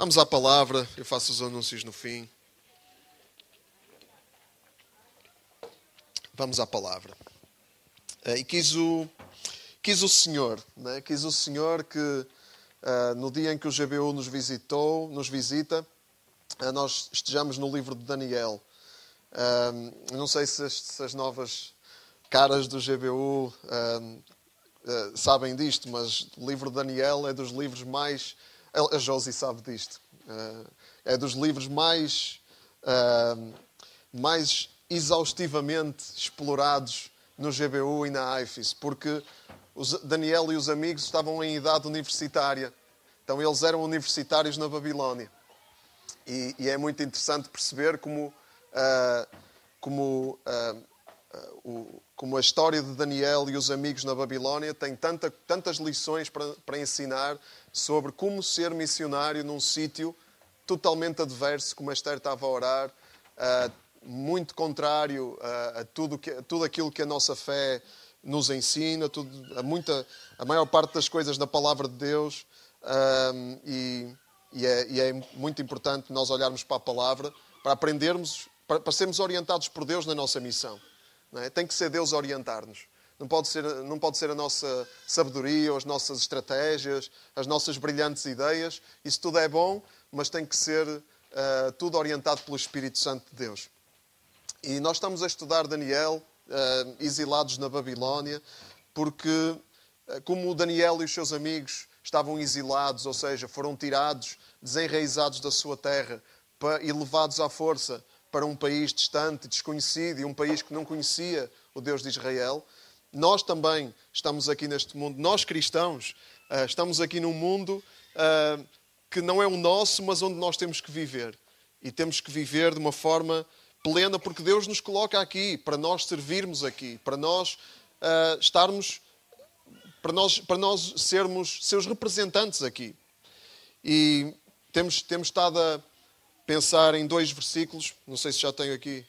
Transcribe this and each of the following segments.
Vamos à palavra, eu faço os anúncios no fim. Vamos à palavra. Eh, e quis o, quis o Senhor, né? quis o Senhor que uh, no dia em que o GBU nos visitou, nos visita, uh, nós estejamos no livro de Daniel. Uh, não sei se as, se as, novas caras do GBU sabem disto, mas o livro de Daniel é dos livros mais. A Josie sabe disto. é dos livros mais, mais exaustivamente explorados no GBU e na IFIS, porque Daniel e os amigos estavam em idade universitária. Então eles eram universitários na Babilónia. E, e é muito interessante perceber como, uh, como, uh, como a história de Daniel e os amigos na Babilónia tem tanta, tantas lições para, para ensinar sobre como ser missionário num sítio totalmente adverso, como Esther estava a orar, muito contrário a, a tudo, que, a tudo aquilo que a nossa fé nos ensina, tudo, a, muita, a maior parte das coisas da palavra de Deus. Um, e, e, é, e, é, muito importante nós olharmos para a palavra para aprendermos, para, para sermos orientados por Deus na nossa missão. É? Tem que ser Deus orientar-nos. Não pode, ser, não pode ser a nossa sabedoria, as nossas estratégias, as nossas brilhantes ideias. Isso tudo é bom, mas tem que ser uh, tudo orientado pelo Espírito Santo de Deus. E nós estamos a estudar Daniel, uh, exilados na Babilónia, porque, uh, como Daniel e os seus amigos estavam exilados, ou seja, foram tirados, desenraizados da sua terra e levados à força para um país distante, desconhecido e um país que não conhecia o Deus de Israel, nós também estamos aqui neste mundo, nós cristãos, uh, estamos aqui num mundo que não é o nosso, mas onde nós temos que viver. E temos que viver de uma forma plena, porque Deus nos coloca aqui para nós servirmos aqui, para nós uh, estarmos, para nós, para nós sermos seus representantes aqui. E temos, temos estado a pensar em dois versículos, não sei se já tenho aqui.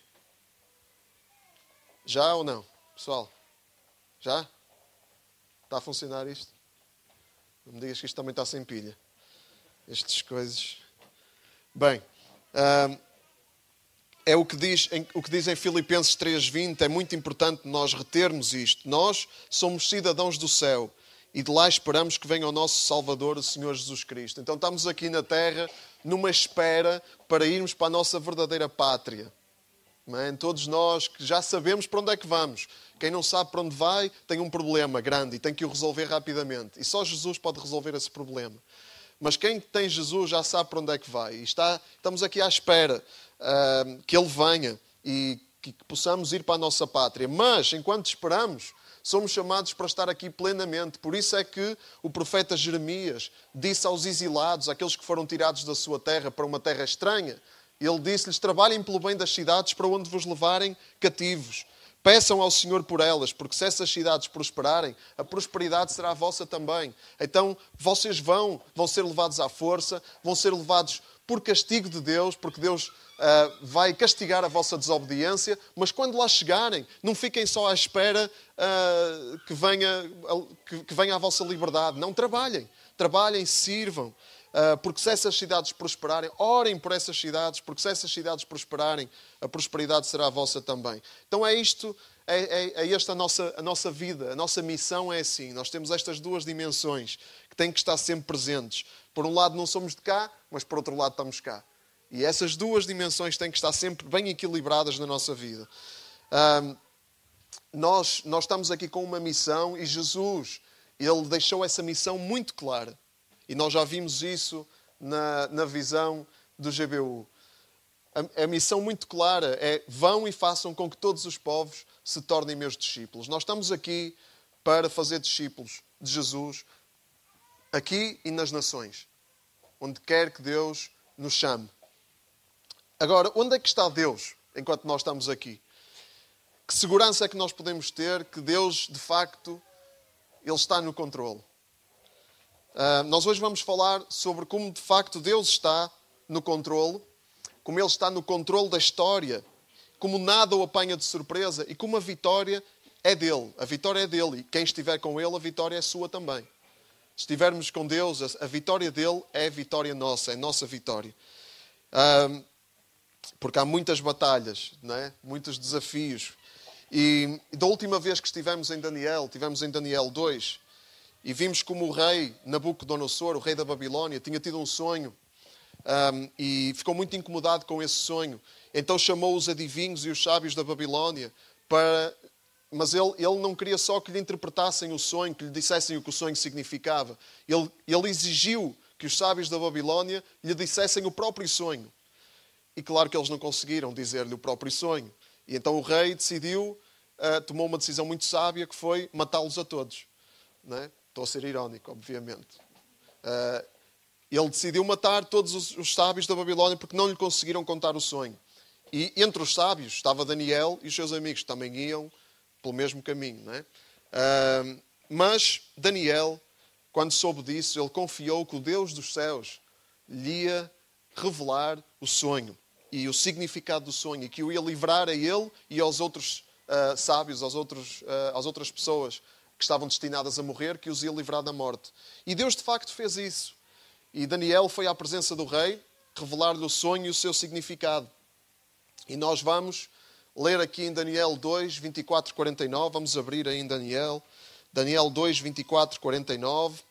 Já ou não, pessoal? Já? Está a funcionar isto? Não me digas que isto também está sem pilha. Estas coisas. Bem. É o que diz, o que diz em Filipenses 3:20, é muito importante nós retermos isto. Nós somos cidadãos do céu e de lá esperamos que venha o nosso Salvador, o Senhor Jesus Cristo. Então estamos aqui na terra numa espera para irmos para a nossa verdadeira pátria. É? Todos nós que já sabemos para onde é que vamos. Quem não sabe para onde vai tem um problema grande e tem que o resolver rapidamente. E só Jesus pode resolver esse problema. Mas quem tem Jesus já sabe para onde é que vai. E está, estamos aqui à espera uh, que Ele venha e que, que possamos ir para a nossa pátria. Mas, enquanto esperamos, somos chamados para estar aqui plenamente. Por isso é que o profeta Jeremias disse aos exilados, aqueles que foram tirados da sua terra para uma terra estranha, ele disse-lhes: Trabalhem pelo bem das cidades para onde vos levarem cativos. Peçam ao Senhor por elas, porque se essas cidades prosperarem, a prosperidade será vossa também. Então vocês vão, vão ser levados à força, vão ser levados por castigo de Deus, porque Deus uh, vai castigar a vossa desobediência, mas quando lá chegarem, não fiquem só à espera uh, que, venha, que, que venha a vossa liberdade. Não trabalhem, trabalhem, sirvam. Uh, porque se essas cidades prosperarem, orem por essas cidades, porque se essas cidades prosperarem, a prosperidade será a vossa também. Então é isto, é, é, é esta a nossa, a nossa vida, a nossa missão é assim. Nós temos estas duas dimensões que têm que estar sempre presentes. Por um lado não somos de cá, mas por outro lado estamos cá. E essas duas dimensões têm que estar sempre bem equilibradas na nossa vida. Um, nós, nós estamos aqui com uma missão e Jesus, Ele deixou essa missão muito clara. E nós já vimos isso na, na visão do GBU. A, missão muito clara é: vão e façam com que todos os povos se tornem meus discípulos. Nós estamos aqui para fazer discípulos de Jesus, aqui e nas nações, onde quer que Deus nos chame. Agora, onde é que está Deus enquanto nós estamos aqui? Que segurança é que nós podemos ter que Deus, de facto, Ele está no controle? Uh, nós hoje vamos falar sobre como de facto Deus está no controle, como Ele está no controle da história, como nada o apanha de surpresa e como a vitória é dele. A vitória é dele e quem estiver com Ele, a vitória é sua também. Se estivermos com Deus, a, vitória dele é a vitória nossa, é nossa vitória. Um, porque há muitas batalhas, não é? muitos desafios. E da última vez que estivemos em Daniel, estivemos em Daniel 2, e vimos como o rei Nabucodonosor, o rei da Babilónia, tinha tido um sonho um, e ficou muito incomodado com esse sonho. Então chamou os adivinhos e os sábios da Babilónia para. Mas ele, ele não queria só que lhe interpretassem o sonho, que lhe dissessem o que o sonho significava. Ele, ele exigiu que os sábios da Babilónia lhe dissessem o próprio sonho. E claro que eles não conseguiram dizer-lhe o próprio sonho. E então o rei decidiu, uh, tomou uma decisão muito sábia, que foi matá-los a todos. Não é? Estou a ser irónico, obviamente. Uh, ele decidiu matar todos os, os sábios da Babilónia porque não lhe conseguiram contar o sonho. E entre os sábios estava Daniel e os seus amigos, que também iam pelo mesmo caminho. Não é? Uh, mas Daniel, quando soube disso, ele confiou que o Deus dos céus lhe ia revelar o sonho e o significado do sonho, e que o ia livrar a ele e aos outros uh, sábios, aos outros, uh, às outras pessoas que estavam destinadas a morrer, que os ia livrar da morte. E Deus de facto fez isso. E Daniel foi à presença do rei revelar-lhe o sonho e o seu significado. E nós vamos ler aqui em Daniel 2, 24, 49. Vamos abrir aí em Daniel. Daniel 2, 24, 49.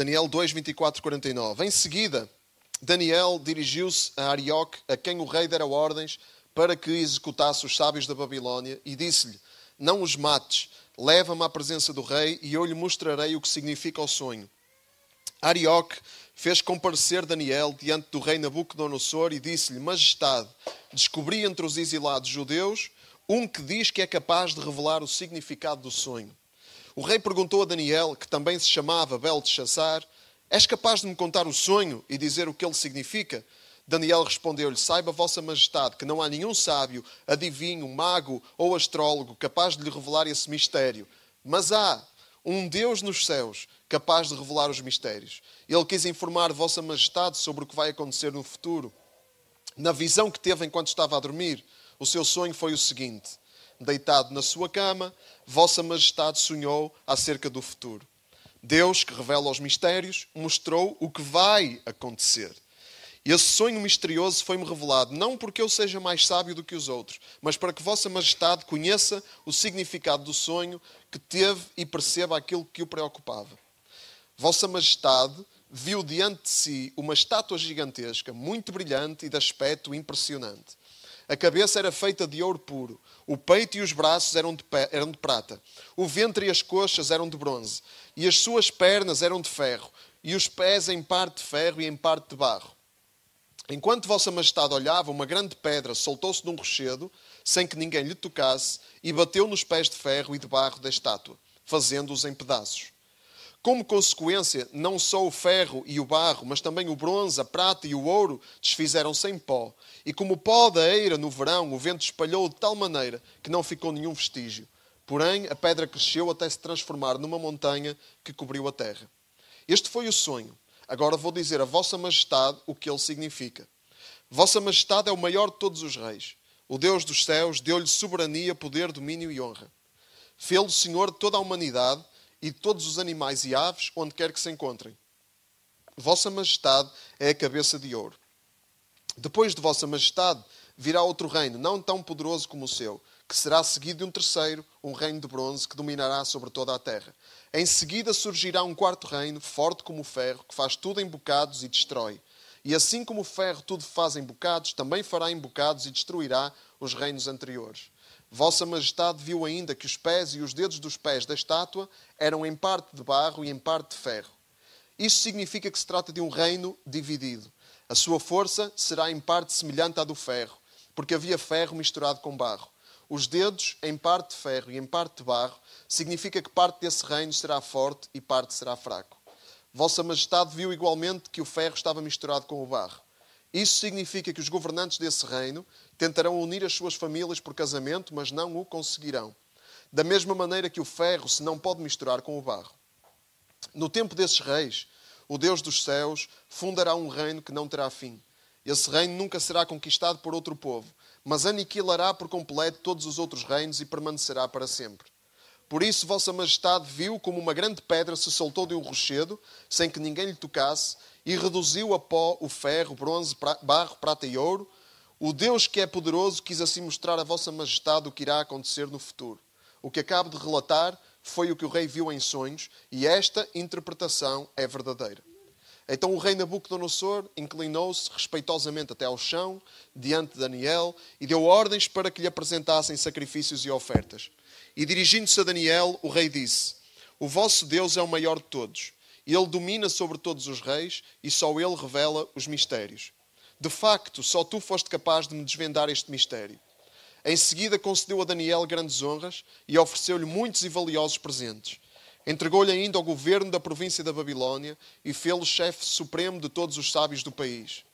Daniel 2, 24, 49. Em seguida, Daniel dirigiu-se a Arioque, a quem o rei dera ordens para que executasse os sábios da Babilónia, e disse-lhe: Não os mates, leva-me à presença do rei, e eu lhe mostrarei o que significa o sonho. Arioque fez comparecer Daniel diante do rei Nabucodonosor e disse-lhe: Majestade, descobri entre os exilados judeus um que diz que é capaz de revelar o significado do sonho. O rei perguntou a Daniel, que também se chamava Belteshazzar, És capaz de me contar o sonho e dizer o que ele significa? Daniel respondeu-lhe: Saiba, Vossa Majestade, que não há nenhum sábio, adivinho, mago ou astrólogo capaz de lhe revelar esse mistério. Mas há um Deus nos céus capaz de revelar os mistérios. Ele quis informar Vossa Majestade sobre o que vai acontecer no futuro. Na visão que teve enquanto estava a dormir, o seu sonho foi o seguinte: deitado na sua cama, Vossa Majestade sonhou acerca do futuro. Deus, que revela os mistérios, mostrou o que vai acontecer. E esse sonho misterioso foi-me revelado, não porque eu seja mais sábio do que os outros, mas para que Vossa Majestade conheça o significado do sonho que teve e perceba aquilo que o preocupava. Vossa Majestade viu diante de si uma estátua gigantesca, muito brilhante e de aspecto impressionante. A cabeça era feita de ouro puro, o peito e os braços eram de, eram de prata, o ventre e as coxas eram de bronze, e as suas pernas eram de ferro, e os pés em parte de ferro e em parte de barro. Enquanto Vossa Majestade olhava, uma grande pedra soltou-se de um rochedo, sem que ninguém lhe tocasse, e bateu nos pés de ferro e de barro da estátua, fazendo-os em pedaços. Como consequência, não só o ferro e o barro, mas também o bronze, a prata e o ouro desfizeram-se em pó. E como o pó da eira no verão, o vento espalhou de tal maneira que não ficou nenhum vestígio. Porém, a pedra cresceu até se transformar numa montanha que cobriu a terra. Este foi o sonho. Agora vou dizer a Vossa Majestade o que ele significa. Vossa Majestade é o maior de todos os reis. O Deus dos céus deu-lhe soberania, poder, domínio e honra. Fê-lo Senhor de toda a humanidade e de todos os animais e aves, onde quer que se encontrem. Vossa Majestade é a cabeça de ouro. Depois de Vossa Majestade virá outro reino, não tão poderoso como o seu, que será seguido de um terceiro, um reino de bronze, que dominará sobre toda a terra. Em seguida surgirá um quarto reino, forte como o ferro, que faz tudo em bocados e destrói. E assim como o ferro tudo faz em bocados, também fará em bocados e destruirá os reinos anteriores. Vossa Majestade viu ainda que os pés e os dedos dos pés da estátua eram em parte de barro e em parte de ferro. Isso significa que se trata de um reino dividido. A sua força será em parte semelhante à do ferro, porque havia ferro misturado com barro. Os dedos, em parte de ferro e em parte de barro, significa que parte desse reino será forte e parte será fraco. Vossa Majestade viu igualmente que o ferro estava misturado com o barro. Isso significa que os governantes desse reino tentarão unir as suas famílias por casamento, mas não o conseguirão. Da mesma maneira que o ferro se não pode misturar com o barro. No tempo desses reis, o Deus dos céus fundará um reino que não terá fim. Esse reino nunca será conquistado por outro povo, mas aniquilará por completo todos os outros reinos e permanecerá para sempre. Por isso, Vossa Majestade viu como uma grande pedra se soltou de um rochedo, sem que ninguém lhe tocasse, e reduziu a pó o ferro, bronze, barro, prata e ouro. O Deus que é poderoso quis assim mostrar a Vossa Majestade o que irá acontecer no futuro. O que acabo de relatar foi o que o rei viu em sonhos, e esta interpretação é verdadeira. Então o rei Nabucodonosor inclinou-se respeitosamente até ao chão, diante de Daniel, e deu ordens para que lhe apresentassem sacrifícios e ofertas. E dirigindo-se a Daniel, o rei disse: O vosso Deus é o maior de todos. Ele domina sobre todos os reis e só ele revela os mistérios. De facto, só tu foste capaz de me desvendar este mistério. Em seguida, concedeu a Daniel grandes honras e ofereceu-lhe muitos e valiosos presentes. Entregou-lhe ainda o governo da província da Babilônia e fê-lo chefe supremo de todos os sábios do país.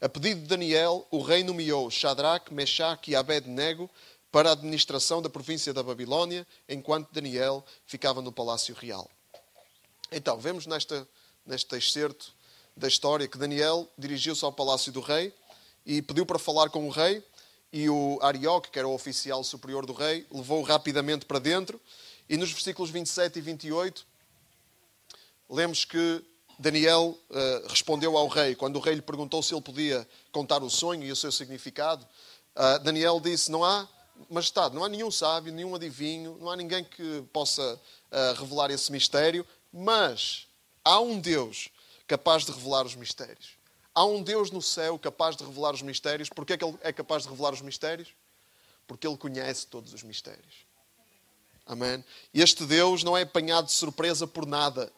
A pedido de Daniel, o rei nomeou Shadrach, Meshach e Abed-nego para a administração da província da Babilônia, enquanto Daniel ficava no palácio real. Então, vemos nesta, neste excerto da história que Daniel dirigiu-se ao palácio do rei e pediu para falar com o rei e o Arioque, que era o oficial superior do rei, levou-o rapidamente para dentro. E nos versículos 27 e 28, lemos que Daniel uh, respondeu ao rei, quando o rei lhe perguntou se ele podia contar o sonho e o seu significado. Uh, Daniel disse: Não há, majestade, não há nenhum sábio, nenhum adivinho, não há ninguém que possa uh, revelar esse mistério, mas há um Deus capaz de revelar os mistérios. Há um Deus no céu capaz de revelar os mistérios. Porquê é que Ele é capaz de revelar os mistérios? Porque Ele conhece todos os mistérios. Amém? Este Deus não é apanhado de surpresa por nada.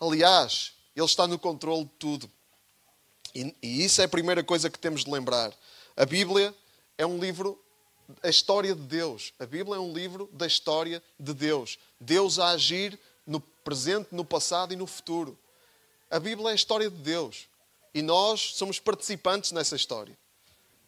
Aliás, Ele está no controle de tudo. E, e isso é a primeira coisa que temos de lembrar. A Bíblia é um livro a história de Deus. A Bíblia é um livro da história de Deus. Deus a agir no presente, no passado e no futuro. A Bíblia é a história de Deus. E nós somos participantes nessa história.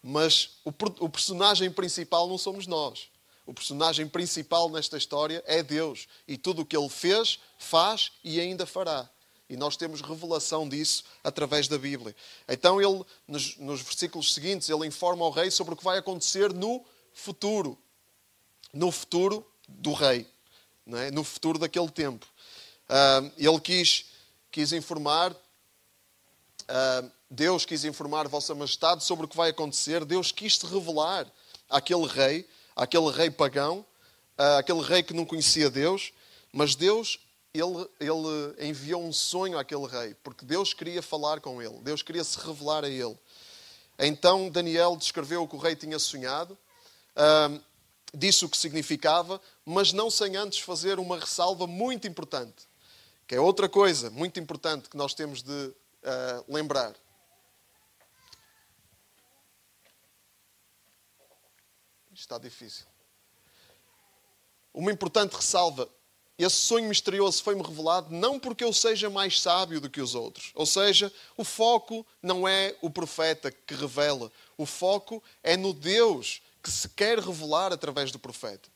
Mas o, o personagem principal não somos nós. O personagem principal nesta história é Deus. E tudo o que ele fez, faz e ainda fará. E nós temos revelação disso através da Bíblia. Então, ele, nos, nos versículos seguintes, ele informa ao rei sobre o que vai acontecer no futuro. No futuro do rei. É? No futuro daquele tempo. Uh, ele quis, quis informar uh, Deus quis informar Vossa Majestade sobre o que vai acontecer. Deus quis se revelar àquele rei, àquele rei pagão, uh, àquele rei que não conhecia Deus. Mas Deus, ele, ele enviou um sonho àquele rei, porque Deus queria falar com ele. Deus queria se revelar a ele. Então Daniel descreveu o que o rei tinha sonhado, uh, disse o que significava, mas não sem antes fazer uma ressalva muito importante, que é outra coisa muito importante que nós temos de uh, lembrar. Está difícil. Uma importante ressalva. Esse sonho misterioso foi-me revelado não porque eu seja mais sábio do que os outros. Ou seja, o foco não é o profeta que revela. O foco é no Deus que se quer revelar através do profeta.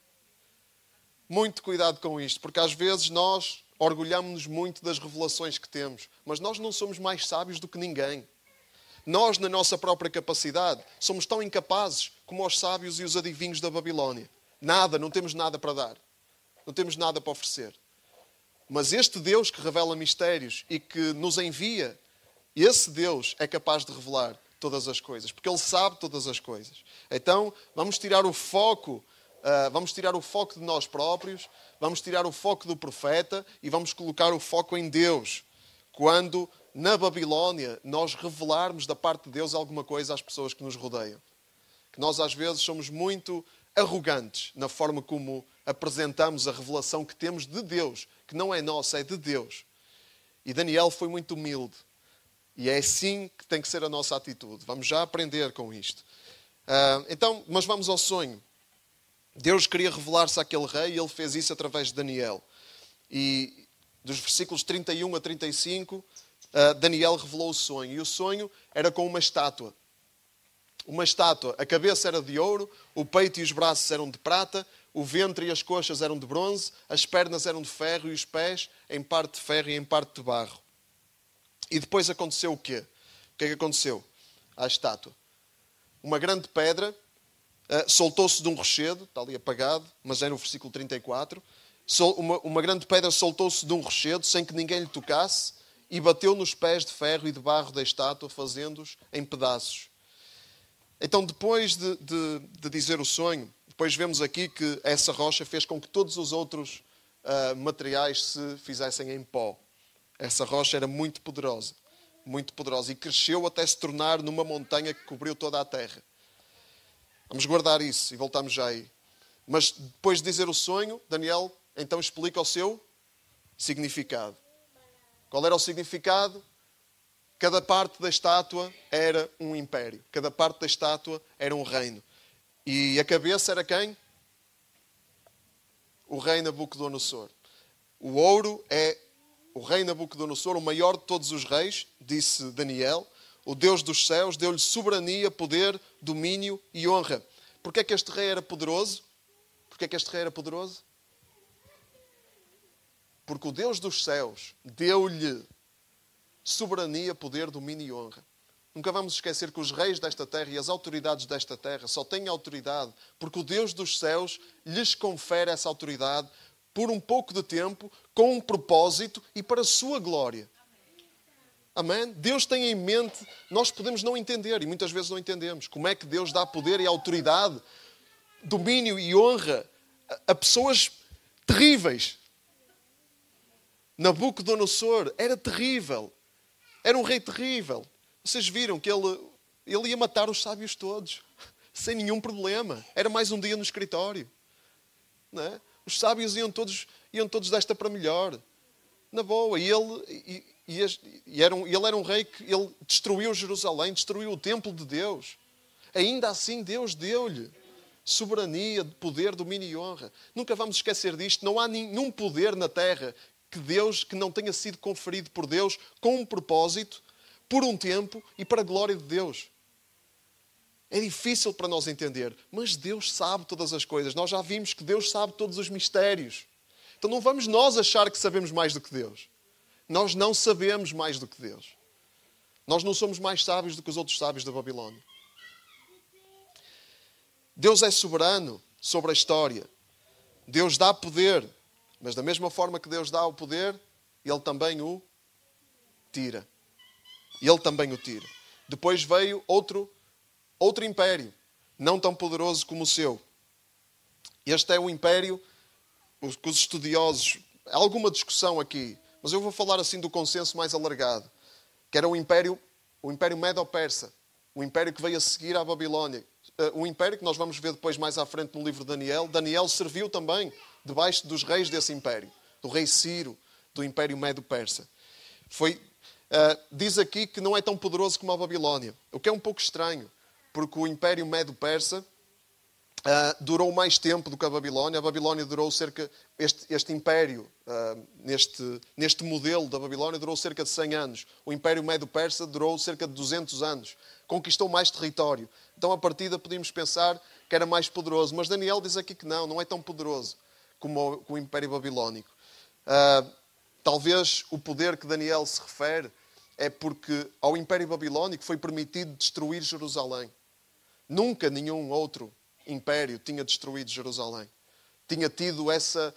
Muito cuidado com isto, porque às vezes nós orgulhamos-nos muito das revelações que temos, mas nós não somos mais sábios do que ninguém. Nós, na nossa própria capacidade, somos tão incapazes como os sábios e os adivinhos da Babilónia. Nada, não temos nada para dar. Não temos nada para oferecer. Mas este Deus que revela mistérios e que nos envia, esse Deus é capaz de revelar todas as coisas, porque Ele sabe todas as coisas. Então, vamos tirar o foco Uh, vamos tirar o foco de nós próprios, vamos tirar o foco do profeta e vamos colocar o foco em Deus. Quando na Babilónia nós revelarmos da parte de Deus alguma coisa às pessoas que nos rodeiam. Que nós às vezes somos muito arrogantes na forma como apresentamos a revelação que temos de Deus, que não é nossa, é de Deus. E Daniel foi muito humilde. E é assim que tem que ser a nossa atitude. Vamos já aprender com isto. Uh, então, mas vamos ao sonho. Deus queria revelar-se àquele rei e ele fez isso através de Daniel. E dos versículos 31 a 35, uh, Daniel revelou o sonho. E o sonho era com uma estátua. uma estátua. A cabeça era de ouro, o peito e os braços eram de prata, o ventre e as coxas eram de bronze, as pernas eram de ferro e os pés em parte de ferro e em parte de barro. E depois aconteceu o quê? O que é que aconteceu à estátua? Uma grande pedra uh, soltou-se de um rochedo, está ali apagado, mas é no versículo 34. Sol, uma, uma grande pedra soltou-se de um rochedo sem que ninguém lhe tocasse e bateu nos pés de ferro e de barro da estátua, fazendo-os em pedaços. Então, depois de, de, de, dizer o sonho, depois vemos aqui que essa rocha fez com que todos os outros uh, materiais se fizessem em pó. Essa rocha era muito poderosa, muito poderosa, e cresceu até se tornar numa montanha que cobriu toda a terra. Vamos guardar isso e voltamos já aí. Mas depois de dizer o sonho, Daniel então explica o seu significado. Qual era o significado? Cada parte da estátua era um império. Cada parte da estátua era um reino. E a cabeça era quem? O rei Nabucodonosor. O ouro é o rei Nabucodonosor, o maior de todos os reis, disse Daniel. O Deus dos céus deu-lhe soberania, poder, domínio e honra. Porquê é que este rei era poderoso? Porquê é que este rei era poderoso? Porque o Deus dos céus deu-lhe soberania, poder, domínio e honra. Nunca vamos esquecer que os reis desta terra e as autoridades desta terra só têm autoridade porque o Deus dos céus lhes confere essa autoridade por um pouco de tempo, com um propósito e para a sua glória. Amém? Deus tem em mente, nós podemos não entender e muitas vezes não entendemos como é que Deus dá poder e autoridade, domínio e honra a pessoas terríveis. Nabucodonosor era terrível. Era um rei terrível. Vocês viram que ele, ele ia matar os sábios todos, sem nenhum problema. Era mais um dia no escritório. É? Os sábios iam todos, iam todos desta para melhor. Na boa. E ele, e, e, e era um, ele era um rei que ele destruiu Jerusalém, destruiu o templo de Deus. Ainda assim, Deus deu-lhe soberania, poder, domínio e honra. Nunca vamos esquecer disto. Não há nenhum poder na terra que Deus que não tenha sido conferido por Deus com um propósito, por um tempo e para a glória de Deus. É difícil para nós entender, mas Deus sabe todas as coisas. Nós já vimos que Deus sabe todos os mistérios. Então não vamos nós achar que sabemos mais do que Deus. Nós não sabemos mais do que Deus. Nós não somos mais sábios do que os outros sábios da Babilônia. Deus é soberano sobre a história. Deus dá poder mas da mesma forma que Deus dá o poder, Ele também o tira. Ele também o tira. Depois veio outro, outro império, não tão poderoso como o seu. Este é o império que os estudiosos. Há alguma discussão aqui, mas eu vou falar assim do consenso mais alargado, que era o império, o império Medo-Persa, o império que veio a seguir à Babilónia. O uh, império que nós vamos ver depois mais à frente no livro de Daniel. Daniel serviu também debaixo dos reis desse império, do rei Ciro, do império Medo-Persa. Foi, uh, diz aqui que não é tão poderoso como a Babilónia, o que é um pouco estranho, porque o império Medo-Persa uh, durou mais tempo do que a Babilónia. A Babilónia durou cerca, este, este império, uh, neste, neste modelo da Babilónia, durou cerca de 100 anos. O império Medo-Persa durou cerca de 200 anos. Conquistou mais território. Então, a partida, podíamos pensar que era mais poderoso. Mas Daniel diz aqui que não, não é tão poderoso como o Império Babilónico. Uh, talvez o poder que Daniel se refere é porque ao Império Babilónico foi permitido destruir Jerusalém. Nunca nenhum outro império tinha destruído Jerusalém. Tinha tido essa,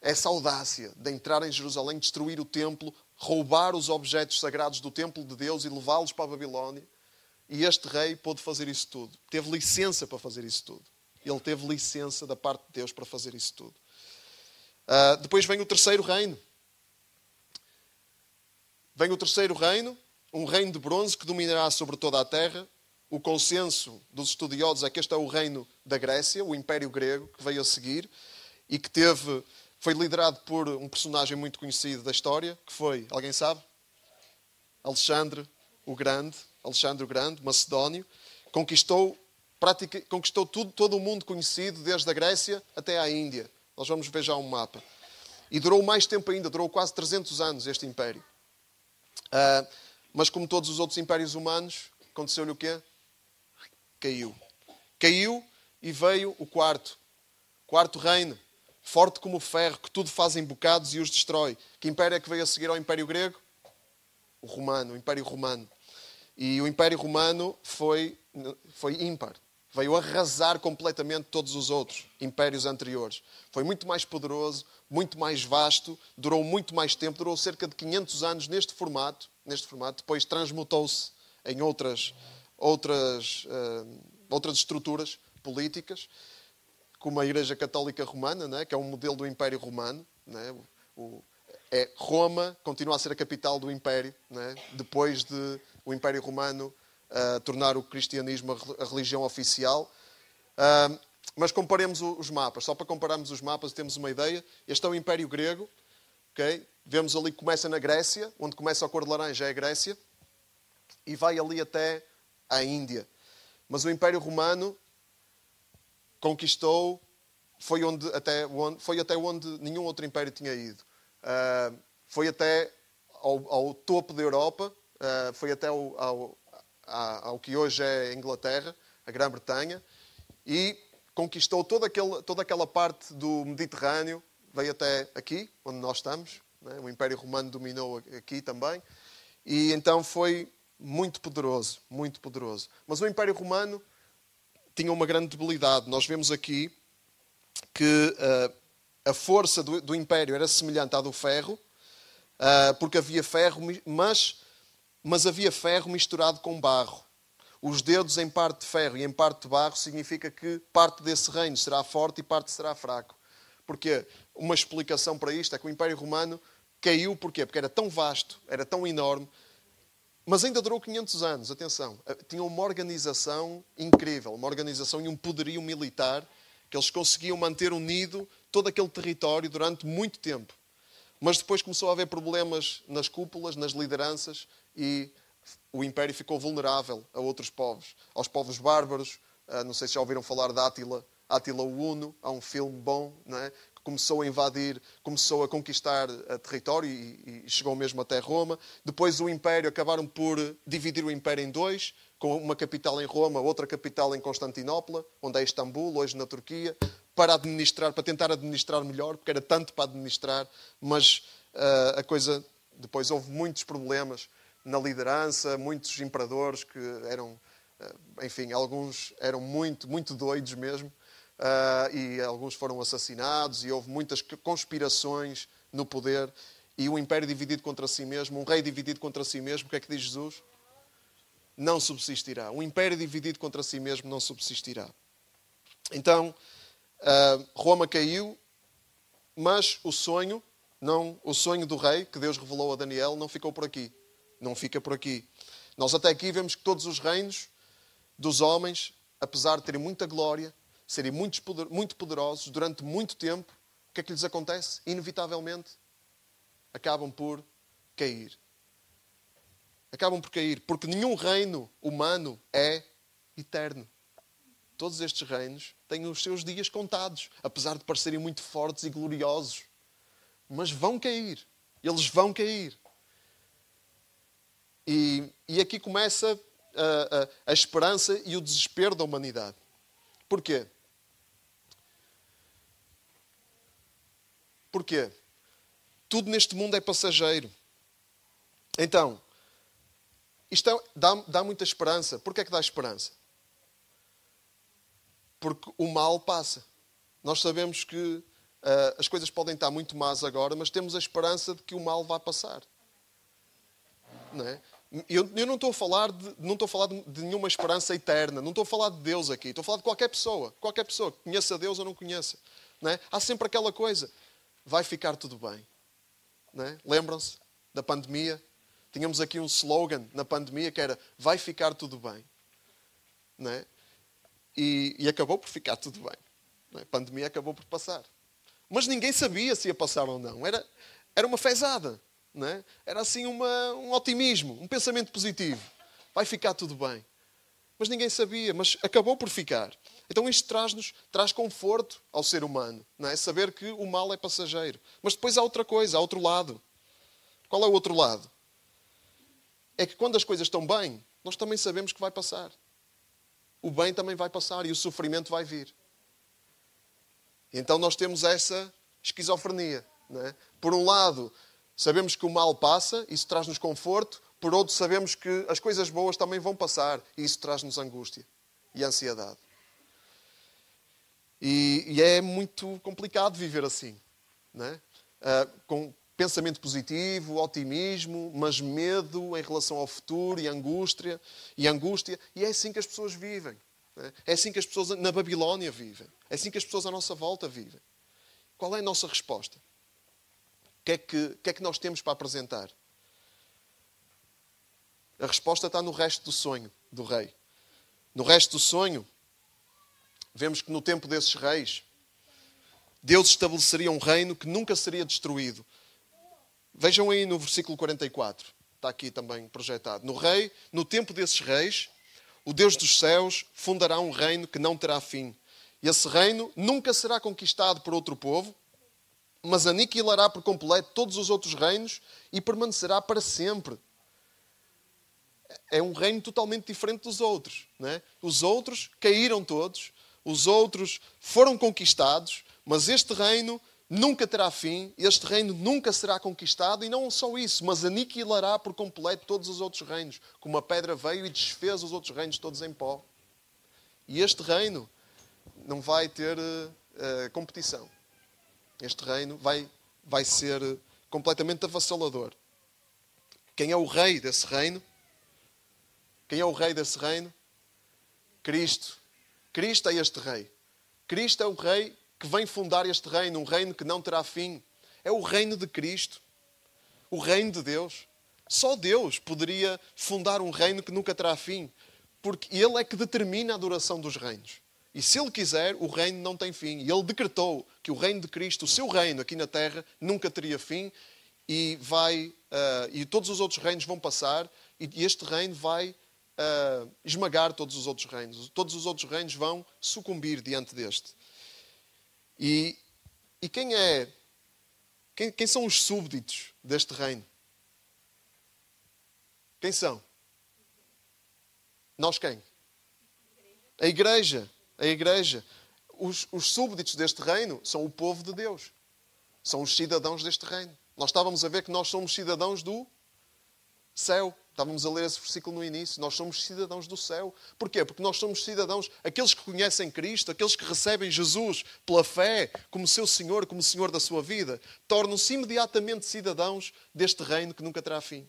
essa audácia de entrar em Jerusalém, destruir o templo, roubar os objetos sagrados do templo de Deus e levá-los para a Babilónia. E este rei pôde fazer isso tudo. Teve licença para fazer isso tudo. Ele teve licença da parte de Deus para fazer isso tudo. Uh, depois vem o terceiro reino. Vem o terceiro reino, um reino de bronze que dominará sobre toda a terra. O consenso dos estudiosos é que este é o reino da Grécia, o Império Grego, que veio a seguir e que teve, foi liderado por um personagem muito conhecido da história, que foi, alguém sabe? Alexandre o Grande, Alexandre o Grande, macedónio, conquistou, pratica, conquistou tudo, todo o mundo conhecido, desde a Grécia até à Índia. Nós vamos ver já um mapa. E durou mais tempo ainda, durou quase 300 anos este império. Uh, mas como todos os outros impérios humanos, aconteceu-lhe o quê? Caiu. Caiu e veio o quarto. Quarto reino, forte como o ferro, que tudo faz em bocados e os destrói. Que império é que veio a seguir ao Império Grego? O Romano, o Império Romano. E o Império Romano foi, foi ímpar. Veio arrasar completamente todos os outros impérios anteriores. Foi muito mais poderoso, muito mais vasto, durou muito mais tempo, durou cerca de 500 anos neste formato. Neste formato. Depois transmutou-se em outras, outras, uh, outras estruturas políticas, como a Igreja Católica Romana, né, que é um modelo do Império Romano. Né, o, é, Roma continua a ser a capital do Império, né, depois de o Império Romano uh, tornar o cristianismo a religião oficial. Uh, mas comparemos os mapas. Só para compararmos os mapas temos uma ideia. Este é o Império Grego. Okay? Vemos ali que começa na Grécia, onde começa a cor de laranja é a Grécia, e vai ali até a Índia. Mas o Império Romano conquistou, foi, onde, até, onde, foi até onde nenhum outro império tinha ido. Uh, foi até ao, ao, topo da Europa, uh, foi até ao, ao, ao, que hoje é a Inglaterra, a Grã-Bretanha, e conquistou toda, aquele, toda aquela parte do Mediterrâneo, veio até aqui, onde nós estamos. Né? O Império Romano dominou aqui também. E então foi muito poderoso, muito poderoso. Mas o Império Romano tinha uma grande debilidade. Nós vemos aqui que uh, a força do, do, império era semelhante à do ferro, uh, porque havia ferro, mas, mas havia ferro misturado com barro. Os dedos em parte de ferro e em parte de barro significa que parte desse reino será forte e parte será fraco. Porque uma explicação para isto é que o Império Romano caiu porquê? Porque era tão vasto, era tão enorme, mas ainda durou 500 anos, atenção. Eh, tinha uma organização incrível, uma organização e um poderio militar que eles conseguiam manter unido todo aquele território durante muito tempo. Mas depois começou a haver problemas nas cúpulas, nas lideranças e o império ficou vulnerável a outros povos, aos povos bárbaros. Eh, não sei se já ouviram falar de Átila, Átila o Uno, há um filme bom, não é? Começou a invadir, começou a conquistar a eh, território e, e, chegou mesmo até Roma. Depois o Império acabaram por dividir o Império em dois, com uma capital em Roma, outra capital em Constantinopla, onde é Istambul, hoje na Turquia, para administrar, para tentar administrar melhor, porque era tanto para administrar, mas uh, a coisa depois houve muitos problemas na liderança, muitos imperadores que eram, uh, enfim, alguns eram muito, muito doidos mesmo uh, e alguns foram assassinados, e houve muitas conspirações no poder, e um império dividido contra si mesmo, um rei dividido contra si mesmo, o que é que diz Jesus? Não subsistirá. Um império dividido contra si mesmo não subsistirá. Então, uh, Roma caiu, mas o sonho, não, o sonho do rei que Deus revelou a Daniel não ficou por aqui. Não fica por aqui. Nós até aqui vemos que todos os reinos dos homens, apesar de terem muita glória, serem muito, poderosos durante muito tempo, o que é que lhes acontece? Inevitavelmente, acabam por cair. Acabam por cair, porque nenhum reino humano é eterno. Todos estes reinos têm os seus dias contados, apesar de parecerem muito fortes e gloriosos. Mas vão cair. Eles vão cair. E, e aqui começa a, a, a esperança e o desespero da humanidade. Porquê? Porquê? Tudo neste mundo é passageiro. Então, isto é, dá, dá muita esperança. Porquê é que dá esperança? Porque o mal passa. Nós sabemos que uh, as coisas podem estar muito más agora, mas temos a esperança de que o mal vai passar. Não é? Eu, eu, não estou a falar, de, não estou a falar de, de, nenhuma esperança eterna. Não estou a falar de Deus aqui. Estou a falar de qualquer pessoa. Qualquer pessoa que conheça Deus ou não conheça. Não é? Há sempre aquela coisa vai ficar tudo bem. É? Lembram-se da pandemia? Tínhamos aqui um slogan na pandemia que era vai ficar tudo bem. É? E, e, acabou por ficar tudo bem. É? A pandemia acabou por passar. Mas ninguém sabia se ia passar ou não. Era, era uma fezada. Era assim uma, um otimismo, um pensamento positivo. Vai ficar tudo bem. Mas ninguém sabia, mas acabou por ficar. Então isto traz-nos, traz conforto ao ser humano, não é? Saber que o mal é passageiro. Mas depois há outra coisa, há outro lado. Qual é o outro lado? É que quando as coisas estão bem, nós também sabemos que vai passar. o bem também vai passar e o sofrimento vai vir. Então nós temos essa esquizofrenia. É? Por um lado, sabemos que o mal passa, isso traz-nos conforto. Por outro, sabemos que as coisas boas também vão passar e isso traz-nos angústia e ansiedade. E, e, é muito complicado viver assim. Não é? Uh, com pensamento positivo, otimismo, mas medo em relação ao futuro e angústia. E angústia. E é assim que as pessoas vivem. É? é assim que as pessoas na Babilónia vivem. É assim que as pessoas à nossa volta vivem. Qual é a nossa resposta? O que é que, que, é que nós temos para apresentar? A resposta está no resto do sonho do rei. No resto do sonho, vemos que no tempo desses reis, Deus estabeleceria um reino que nunca seria destruído. Vejam aí no versículo 44, está aqui também projetado. No rei, no tempo desses reis, o Deus dos céus fundará um reino que não terá fim. E esse reino nunca será conquistado por outro povo, mas aniquilará por completo todos os outros reinos e permanecerá para sempre. É um reino totalmente diferente dos outros. É? Os outros caíram todos, os outros foram conquistados, mas este reino nunca terá fim, este reino nunca será conquistado, e não só isso, mas aniquilará por completo todos os outros reinos, como a pedra veio e desfez os outros reinos todos em pó. E este reino não vai ter uh, competição. Este reino vai, vai ser completamente avassalador. Quem é o rei desse reino? Quem é o rei desse reino? Cristo. Cristo é este rei. Cristo é o rei que vem fundar este reino, um reino que não terá fim. É o reino de Cristo. O reino de Deus. Só Deus poderia fundar um reino que nunca terá fim, porque Ele é que determina a duração dos reinos. E se Ele quiser, o reino não tem fim. E Ele decretou que o reino de Cristo, o seu reino aqui na terra, nunca teria fim e vai uh, e todos os outros reinos vão passar e este reino vai uh, esmagar todos os outros reinos. Todos os outros reinos vão sucumbir diante deste. E, e quem é? Quem, quem são os súbditos deste reino? Quem são? Nós quem? A igreja. A igreja. Os, os súbditos deste reino são o povo de Deus. São os cidadãos deste reino. Nós estávamos a ver que nós somos cidadãos do céu. Estávamos a ler esse versículo no início. Nós somos cidadãos do céu. Porquê? Porque nós somos cidadãos, aqueles que conhecem Cristo, aqueles que recebem Jesus pela fé como seu Senhor, como Senhor da sua vida, tornam-se imediatamente cidadãos deste reino que nunca terá fim.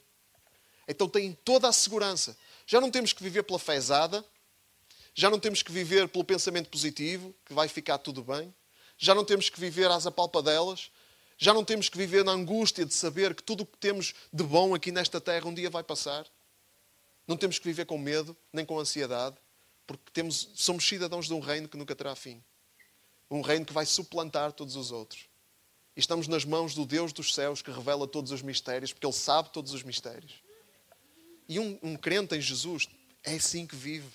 Então têm toda a segurança. Já não temos que viver pela fezada, já não temos que viver pelo pensamento positivo, que vai ficar tudo bem. Já não temos que viver às apalpadelas, já não temos que viver na angústia de saber que tudo o que temos de bom aqui nesta terra um dia vai passar. Não temos que viver com medo, nem com ansiedade, porque temos, somos cidadãos de um reino que nunca terá fim. Um reino que vai suplantar todos os outros. E estamos nas mãos do Deus dos céus que revela todos os mistérios, porque Ele sabe todos os mistérios. E um, um crente em Jesus é assim que vive.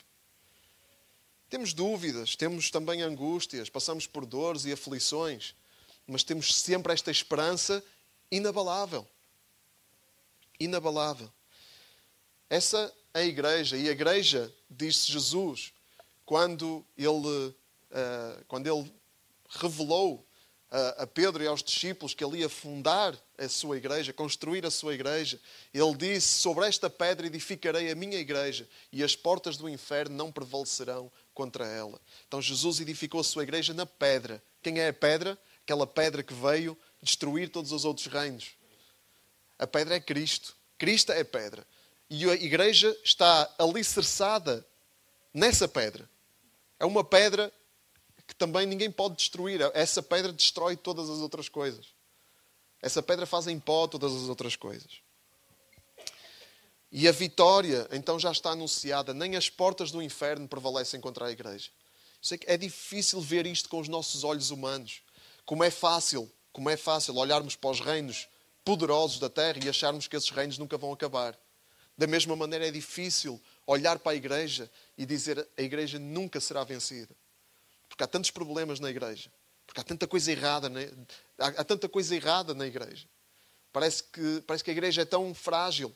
Temos dúvidas, temos também angústias, passamos por dores e aflições mas temos sempre esta esperança inabalável. Inabalável. Essa é a igreja. E a igreja, disse Jesus, quando ele, uh, quando ele revelou a, a Pedro e aos discípulos que ele ia fundar a sua igreja, construir a sua igreja, ele disse: Sobre esta pedra edificarei a minha igreja, e as portas do inferno não prevalecerão contra ela. Então Jesus edificou a sua igreja na pedra. Quem é a pedra? Aquela pedra que veio destruir todos os outros reinos. A pedra é Cristo. Cristo é pedra. E a igreja está alicerçada nessa pedra. É uma pedra que também ninguém pode destruir. Essa pedra destrói todas as outras coisas. Essa pedra faz em pó todas as outras coisas. E a vitória, então, já está anunciada. Nem as portas do inferno prevalecem contra a igreja. Sei que é difícil ver isto com os nossos olhos humanos. Como é fácil, como é fácil olharmos para os reinos poderosos da terra e acharmos que esses reinos nunca vão acabar. Da mesma maneira é difícil olhar para a igreja e dizer a igreja nunca será vencida. Porque há tantos problemas na igreja. Porque há tanta coisa errada, na, há, há tanta coisa errada na igreja. Parece que, parece que a igreja é tão frágil.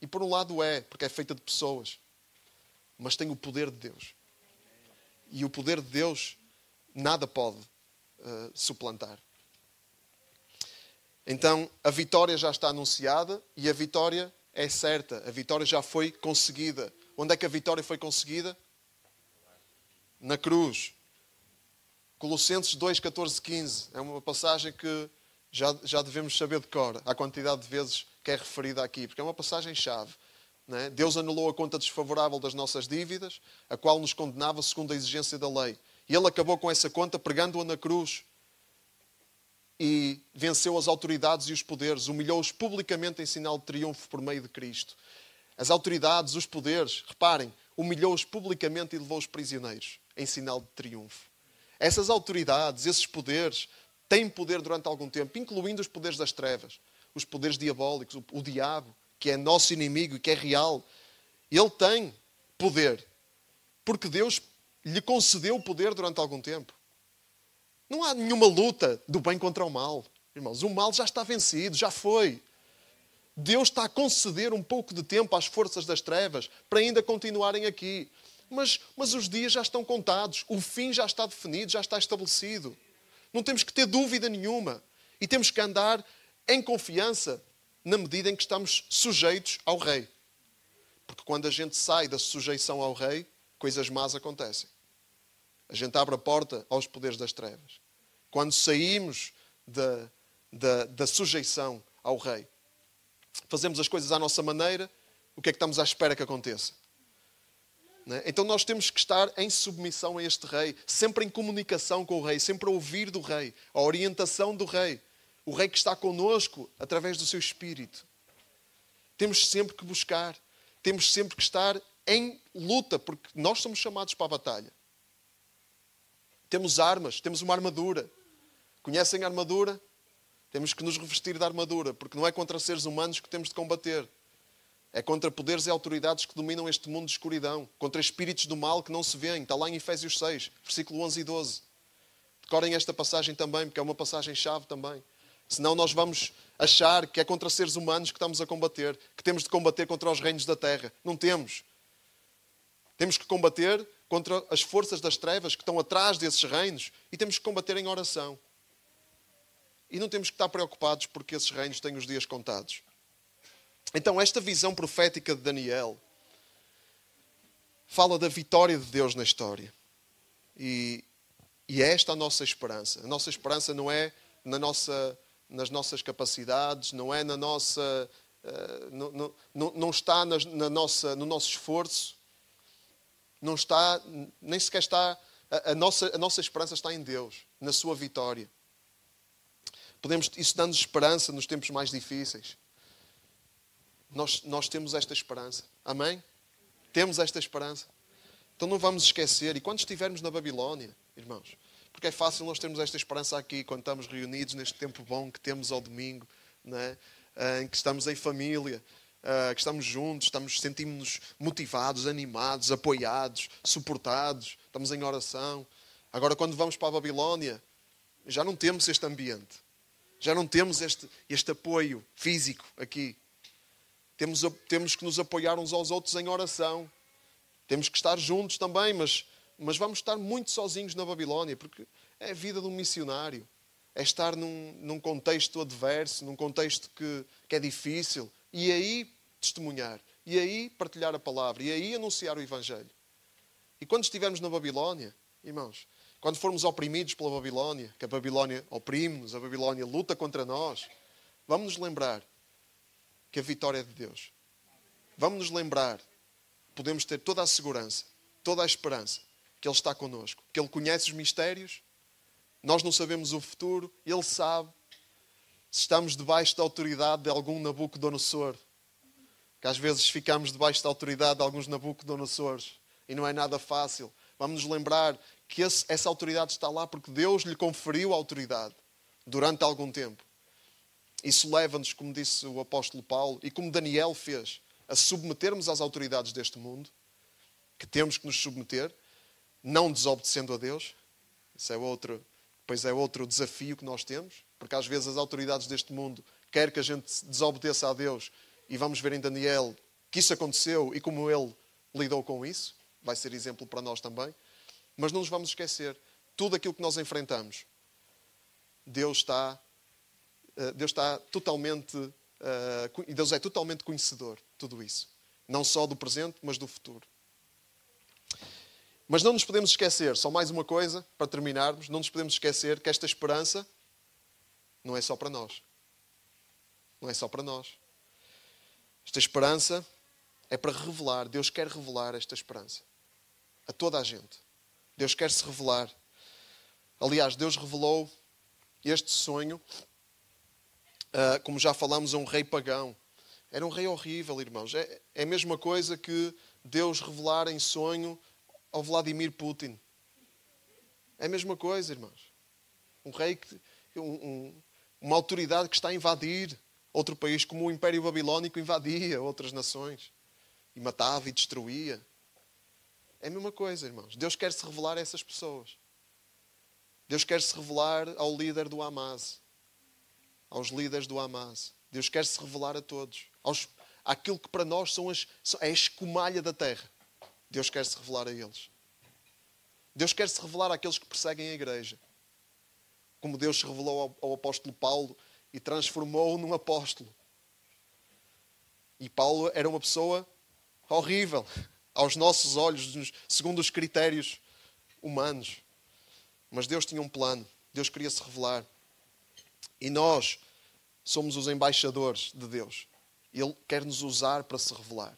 E por um lado é, porque é feita de pessoas. Mas tem o poder de Deus. E o poder de Deus nada pode uh, suplantar. Então, a vitória já está anunciada e a vitória é certa. A vitória já foi conseguida. Onde é que a vitória foi conseguida? Na cruz. Colossenses 2, 14, 15. É uma passagem que já, já devemos saber de cor, a quantidade de vezes que é referida aqui, porque é uma passagem-chave. É? Deus anulou a conta desfavorável das nossas dívidas, a qual nos condenava segundo a exigência da lei. E Ele acabou com essa conta pregando-a na cruz e venceu as autoridades e os poderes, humilhou-os publicamente em sinal de triunfo por meio de Cristo. As autoridades, os poderes, reparem, humilhou-os publicamente e levou-os prisioneiros em sinal de triunfo. Essas autoridades, esses poderes, têm poder durante algum tempo, incluindo os poderes das trevas, os poderes diabólicos, o, o diabo, que é nosso inimigo e que é real. Ele tem poder, porque Deus lhe concedeu o poder durante algum tempo. Não há nenhuma luta do bem contra o mal. Irmãos, o mal já está vencido, já foi. Deus está a conceder um pouco de tempo às forças das trevas para ainda continuarem aqui. Mas, mas os dias já estão contados, o fim já está definido, já está estabelecido. Não temos que ter dúvida nenhuma. E temos que andar em confiança na medida em que estamos sujeitos ao Rei. Porque quando a gente sai da sujeição ao Rei, coisas más acontecem. A gente abre a porta aos poderes das trevas. Quando saímos da, da, da sujeição ao Rei, fazemos as coisas à nossa maneira, o que é que estamos à espera que aconteça? É? Então nós temos que estar em submissão a este Rei, sempre em comunicação com o Rei, sempre a ouvir do Rei, a orientação do Rei, o Rei que está conosco através do seu Espírito. Temos sempre que buscar, temos sempre que estar em luta, porque nós somos chamados para a batalha. Temos armas, temos uma armadura. Conhecem a armadura? Temos que nos revestir da armadura, porque não é contra seres humanos que temos de combater. É contra poderes e autoridades que dominam este mundo de escuridão, contra espíritos do mal que não se veem. Está lá em Efésios 6, versículo 11 e 12. Decorem esta passagem também, porque é uma passagem-chave também. Senão nós vamos achar que é contra seres humanos que estamos a combater, que temos de combater contra os reinos da terra. Não temos. Temos que combater contra as forças das trevas que estão atrás desses reinos e temos que combater em oração. E não temos que estar preocupados porque esses reinos têm os dias contados. Então, esta visão profética de Daniel fala da vitória de Deus na história. E, e é esta a nossa esperança. A nossa esperança não é na nossa, nas nossas capacidades, não é na nossa. Uh, não, não, não, está na, na nossa, no nosso esforço, não está, nem sequer está, a, a, nossa, a nossa esperança está em Deus, na sua vitória. Podemos, isso dá-nos esperança nos tempos mais difíceis. Nós, nós temos esta esperança. Amém? Temos esta esperança. Então não vamos esquecer. E quando estivermos na Babilónia, irmãos, porque é fácil nós termos esta esperança aqui, quando estamos reunidos neste tempo bom que temos ao domingo, né? em que estamos em família, uh, que estamos juntos, estamos, sentimos-nos motivados, animados, apoiados, suportados, estamos em oração. Agora, quando vamos para a Babilónia, já não temos este ambiente, já não temos este, este apoio físico aqui. Temos, temos que nos apoiar uns aos outros em oração. Temos que estar juntos também, mas, mas vamos estar muito sozinhos na Babilónia, porque é a vida de um missionário. É estar num, num contexto adverso, num contexto que, que é difícil. E aí testemunhar. E aí partilhar a palavra. E aí anunciar o Evangelho. E quando estivermos na Babilónia, irmãos, quando formos oprimidos pela Babilónia, que a Babilónia oprime-nos, a Babilónia luta contra nós, vamos nos lembrar que a vitória é de Deus. Vamos nos lembrar, podemos ter toda a segurança, toda a esperança que Ele está connosco, que Ele conhece os mistérios, nós não sabemos o futuro, Ele sabe se estamos debaixo da autoridade de algum Nabucodonosor, que às vezes ficamos debaixo da autoridade de alguns Nabucodonosores e não é nada fácil. Vamos nos lembrar que esse, essa autoridade está lá porque Deus lhe conferiu a autoridade durante algum tempo. Isso leva-nos, como disse o apóstolo Paulo, e como Daniel fez, a submetermos às autoridades deste mundo, que temos que nos submeter, não desobedecendo a Deus. Isso é outro, pois é outro desafio que nós temos, porque às vezes as autoridades deste mundo querem que a gente desobedeça a Deus e vamos ver em Daniel que isso aconteceu e como ele lidou com isso. Vai ser exemplo para nós também. Mas não nos vamos esquecer, tudo aquilo que nós enfrentamos, Deus está, eh, Deus está totalmente, eh, Deus é totalmente conhecedor de tudo isso. Não só do presente, mas do futuro. Mas não nos podemos esquecer, só mais uma coisa, para terminarmos, não nos podemos esquecer que esta esperança não é só para nós. Não é só para nós. Esta esperança é para revelar, Deus quer revelar esta esperança a toda a gente. Deus quer se revelar. Aliás, Deus revelou este sonho, uh, como já falamos, a um rei pagão. Era um rei horrível, irmãos. É, é a mesma coisa que Deus revelar em sonho ao Vladimir Putin. É a mesma coisa, irmãos. Um rei, que, um, um, uma autoridade que está a invadir outro país, como o Império Babilónico invadia outras nações e matava e destruía. É a mesma coisa, irmãos. Deus quer se revelar a essas pessoas. Deus quer se revelar ao líder do Hamas, aos líderes do Hamas. Deus quer se revelar a todos, aos, àquilo que para nós são as, é a escumalha da terra. Deus quer se revelar a eles. Deus quer se revelar àqueles que perseguem a igreja. Como Deus se revelou ao, ao apóstolo Paulo e transformou-o num apóstolo. E Paulo era uma pessoa horrível aos nossos olhos, segundo os critérios humanos. Mas Deus tinha um plano, Deus queria se revelar. E nós somos os embaixadores de Deus. Ele quer nos usar para se revelar.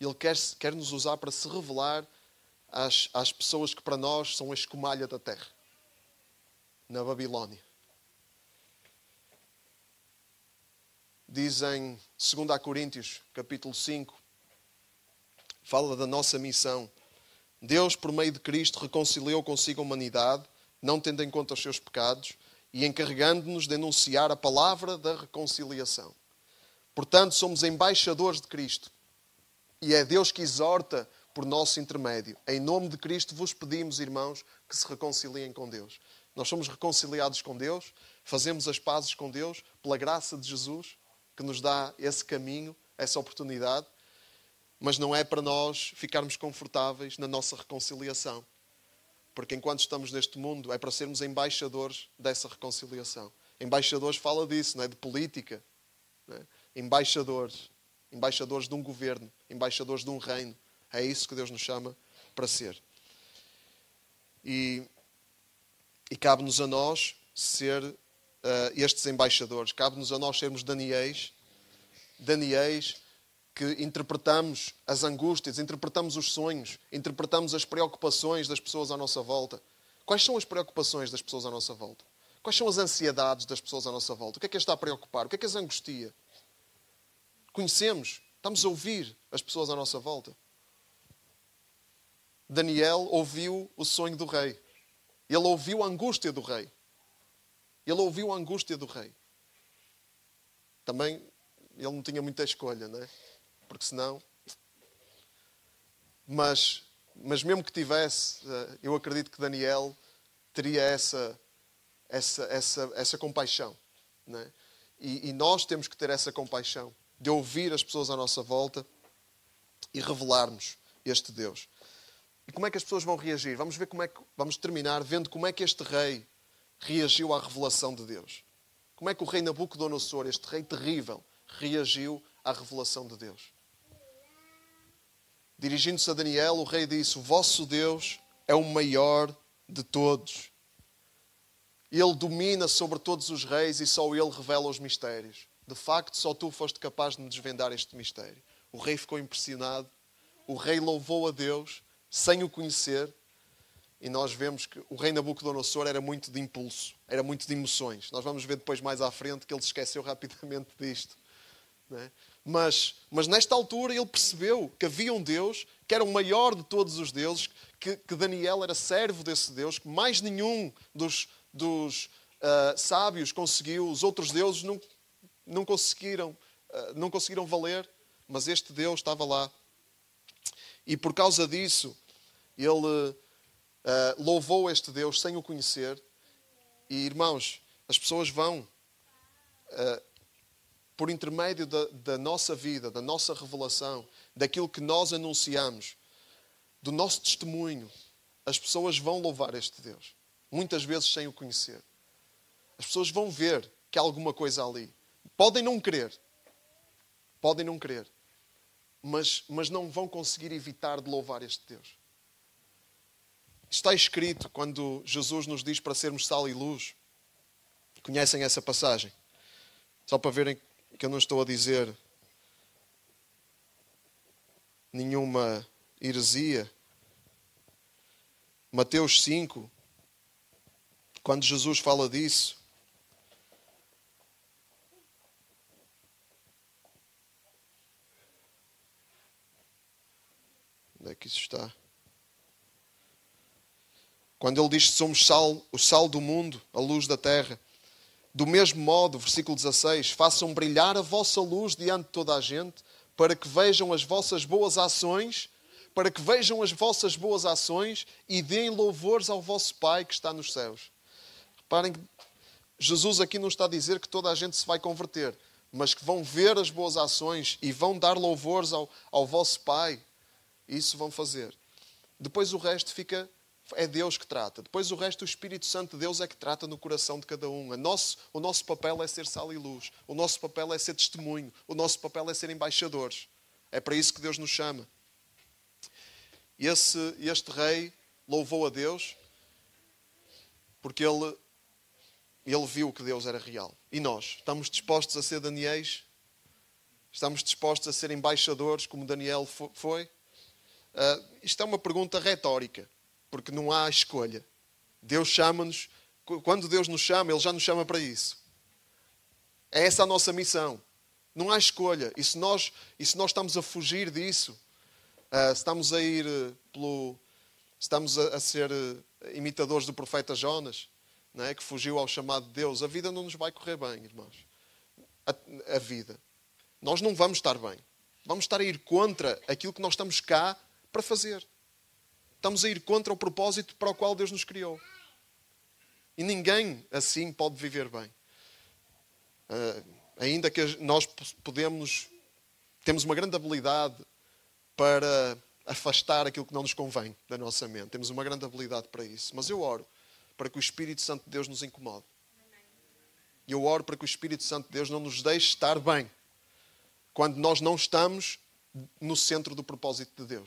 Ele quer, quer nos usar para se revelar às, às pessoas que para nós são a escumalha da terra na Babilónia. Diz em 2 Coríntios, capítulo 5, fala da nossa missão. Deus, por meio de Cristo, reconciliou consigo a humanidade, não tendo em conta os seus pecados, e encarregando-nos de anunciar a palavra da reconciliação. Portanto, somos embaixadores de Cristo. E é Deus que exorta por nosso intermédio. Em nome de Cristo vos pedimos, irmãos, que se reconciliem com Deus. Nós somos reconciliados com Deus, fazemos as pazes com Deus pela graça de Jesus, que nos dá esse caminho, essa oportunidade mas não é para nós ficarmos confortáveis na nossa reconciliação. Porque enquanto estamos neste mundo, é para sermos embaixadores dessa reconciliação. Embaixadores fala disso, não é? De política. É? Embaixadores. Embaixadores de um governo. Embaixadores de um reino. É isso que Deus nos chama para ser. E, e cabe-nos a nós ser uh, estes embaixadores. Cabe-nos a nós sermos Daniéis. Daniéis que interpretamos as angústias, interpretamos os sonhos, interpretamos as preocupações das pessoas à nossa volta. Quais são as preocupações das pessoas à nossa volta? Quais são as ansiedades das pessoas à nossa volta? O que é que as está a preocupar? O que é que as angustia? Conhecemos, estamos a ouvir as pessoas à nossa volta. Daniel ouviu o sonho do rei. Ele ouviu a angústia do rei. Ele ouviu a angústia do rei. Também ele não tinha muita escolha, não é? porque senão. Mas, mas mesmo que tivesse, eh, eu acredito que Daniel teria essa, essa, essa, essa compaixão. É? E, e nós temos que ter essa compaixão de ouvir as pessoas à nossa volta e revelarmos este Deus. E como é que as pessoas vão reagir? Vamos ver como é que vamos terminar vendo como é que este rei reagiu à revelação de Deus. Como é que o rei Nabucodonosor, este rei terrível, reagiu à revelação de Deus? Dirigindo-se a Daniel, o rei disse: O vosso Deus é o maior de todos. Ele domina sobre todos os reis e só ele revela os mistérios. De facto, só tu foste capaz de me desvendar este mistério. O rei ficou impressionado. O rei louvou a Deus sem o conhecer. E nós vemos que o rei Nabucodonosor era muito de impulso, era muito de emoções. Nós vamos ver depois mais à frente que ele esqueceu rapidamente disto. É? Mas, mas nesta altura ele percebeu que havia um Deus que era o maior de todos os deuses, que, que Daniel era servo desse Deus, que mais nenhum dos, dos uh, sábios conseguiu, os outros deuses não, não, conseguiram, uh, não conseguiram valer, mas este Deus estava lá. E por causa disso, ele uh, louvou este Deus sem o conhecer. E irmãos, as pessoas vão por intermédio da, da, nossa vida, da nossa revelação, daquilo que nós anunciamos, do nosso testemunho, as pessoas vão louvar este Deus. Muitas vezes sem o conhecer. As pessoas vão ver que há alguma coisa ali. Podem não querer. Podem não querer. Mas, mas não vão conseguir evitar de louvar este Deus. Está escrito quando Jesus nos diz para sermos sal e luz. Conhecem essa passagem? Só para verem que eu não estou a dizer nenhuma heresia. Mateus 5, quando Jesus fala disso, onde é que isso está? Quando ele diz que somos sal, o sal do mundo, a luz da terra. Do mesmo modo, versículo 16: façam brilhar a vossa luz diante de toda a gente, para que vejam as vossas boas ações, para que vejam as vossas boas ações e deem louvores ao vosso Pai que está nos céus. Reparem que Jesus aqui não está a dizer que toda a gente se vai converter, mas que vão ver as boas ações e vão dar louvores ao, ao vosso Pai. Isso vão fazer. Depois o resto fica é Deus que trata. Depois o resto, o Espírito Santo de Deus é que trata no coração de cada um. Nosso, o nosso papel é ser sal e luz. O nosso papel é ser testemunho. O nosso papel é ser embaixadores. É para isso que Deus nos chama. Esse, este rei louvou a Deus porque ele, ele viu que Deus era real. E nós? Estamos dispostos a ser Daniéis? Estamos dispostos a ser embaixadores como Daniel foi? Uh, isto é uma pergunta retórica porque não há escolha. Deus chama-nos, quando Deus nos chama, Ele já nos chama para isso. É essa a nossa missão. Não há escolha. E se nós, e se nós estamos a fugir disso, uh, estamos a ir uh, pelo. Estamos a, a ser imitadores do profeta Jonas, é? que fugiu ao chamado de Deus, a vida não nos vai correr bem, irmãos. A, a vida. Nós não vamos estar bem. Vamos estar a ir contra aquilo que nós estamos cá para fazer. Estamos a ir contra o propósito para o qual Deus nos criou. E ninguém assim pode viver bem. Uh, ainda que nós podemos, temos uma grande habilidade para afastar aquilo que não nos convém da nossa mente. Temos uma grande habilidade para isso. Mas eu oro para que o Espírito Santo de Deus nos incomode. E eu oro para que o Espírito Santo de Deus não nos deixe estar bem quando nós não estamos no centro do propósito de Deus.